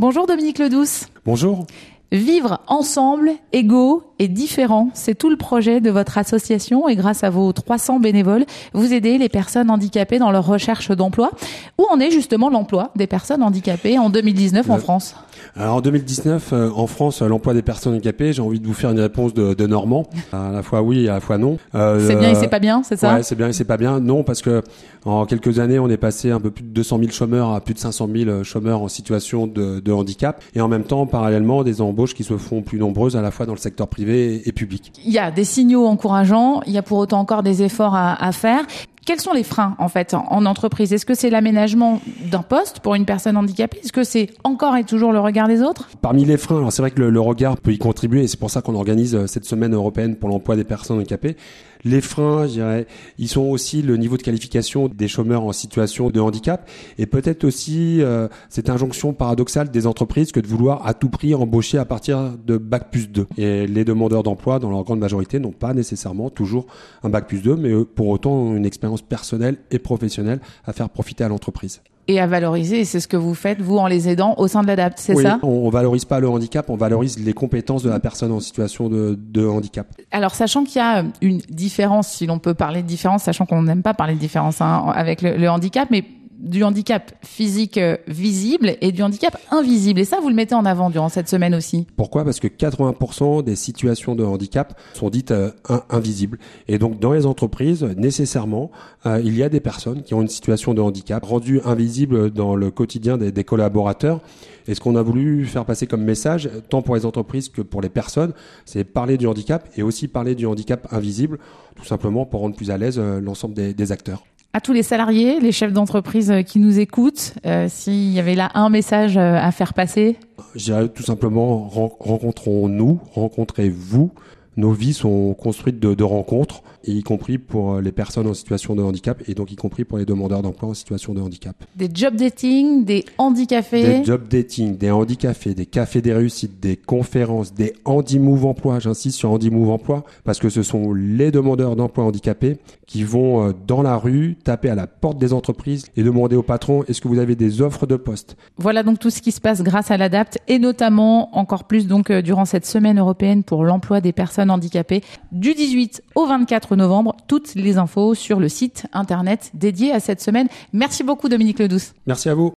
Bonjour Dominique Ledouce. Bonjour. Vivre ensemble, égaux et différents, c'est tout le projet de votre association et grâce à vos 300 bénévoles, vous aidez les personnes handicapées dans leur recherche d'emploi. Où en est justement l'emploi des personnes handicapées en 2019 en Euh, France? Alors en 2019, euh, en France, euh, l'emploi des personnes handicapées, j'ai envie de vous faire une réponse de, de Normand. À la fois oui et à la fois non. Euh, C'est bien et euh, c'est pas bien, c'est ça? Ouais, c'est bien et c'est pas bien. Non, parce que en quelques années, on est passé un peu plus de 200 000 chômeurs à plus de 500 000 chômeurs en situation de, de handicap. Et en même temps, parallèlement, des embauches qui se font plus nombreuses à la fois dans le secteur privé et, public. Il y a des signaux encourageants, il y a pour autant encore des efforts à, à faire. Quels sont les freins en fait en, en entreprise? Est-ce que c'est l'aménagement d'un poste pour une personne handicapée? Est-ce que c'est encore et toujours le regard des autres? Parmi les freins, c'est vrai que le, le regard peut y contribuer et c'est pour ça qu'on organise euh, cette semaine européenne pour l'emploi des personnes handicapées. Les freins, je dirais, ils sont aussi le niveau de qualification des chômeurs en situation de handicap et peut-être aussi euh, cette injonction paradoxale des entreprises que de vouloir à tout prix embaucher à partir de bac plus 2. Et les demandeurs d'emploi, dans leur grande majorité, n'ont pas nécessairement toujours un bac plus 2, mais pour autant une expérience personnelle et professionnelle à faire profiter à l'entreprise. Et à valoriser. Et c'est ce que vous faites vous en les aidant au sein de l'ADAPT, c'est Oui, ça? on, on valorise pas le handicap, on valorise les compétences de la personne en situation de, de handicap. Alors, sachant qu'il y a une différence, si l'on peut parler de différence, sachant qu'on n'aime pas parler de différence hein, avec le, le handicap, mais du handicap physique euh, visible et du handicap invisible. Et ça, vous le mettez en avant durant cette semaine aussi. Pourquoi? Parce que 80% des situations de handicap sont dites euh, in- invisibles. Et donc dans les entreprises, nécessairement, euh, il y a des personnes qui ont une situation de handicap rendue invisible dans le quotidien des, collaborateurs. Et ce qu'on a voulu faire passer comme message, tant pour les entreprises que pour les personnes, c'est parler du handicap et aussi parler du handicap invisible, tout simplement pour rendre plus à l'aise l'ensemble des acteurs. À tous les salariés, les chefs d'entreprise euh, qui nous écoutent, euh, s'il y avait là un message euh, à faire passer, Je dirais tout simplement, ren- rencontrons-nous, rencontrez-vous. Nos vies sont construites de rencontres, et y compris pour euh, les personnes en situation de handicap, et donc y compris pour les demandeurs d'emploi en situation de handicap. des job dating, des handicapés. Des job dating, des handicapés, des cafés des réussites, des conférences, des handi-move emploi. J'insiste sur handi-move emploi parce que ce sont les demandeurs d'emploi handicapés qui vont euh, dans la rue taper à la porte des entreprises et demander au patron est-ce que vous avez des offres de poste? Voilà donc tout ce qui se passe grâce à l'ADAPT et notamment encore plus donc euh, durant cette semaine européenne pour l'emploi des personnes handicapées du 18 au 24 novembre. Toutes les infos sur le site internet dédié à cette semaine. Merci beaucoup Dominique Ledouce. Merci à vous.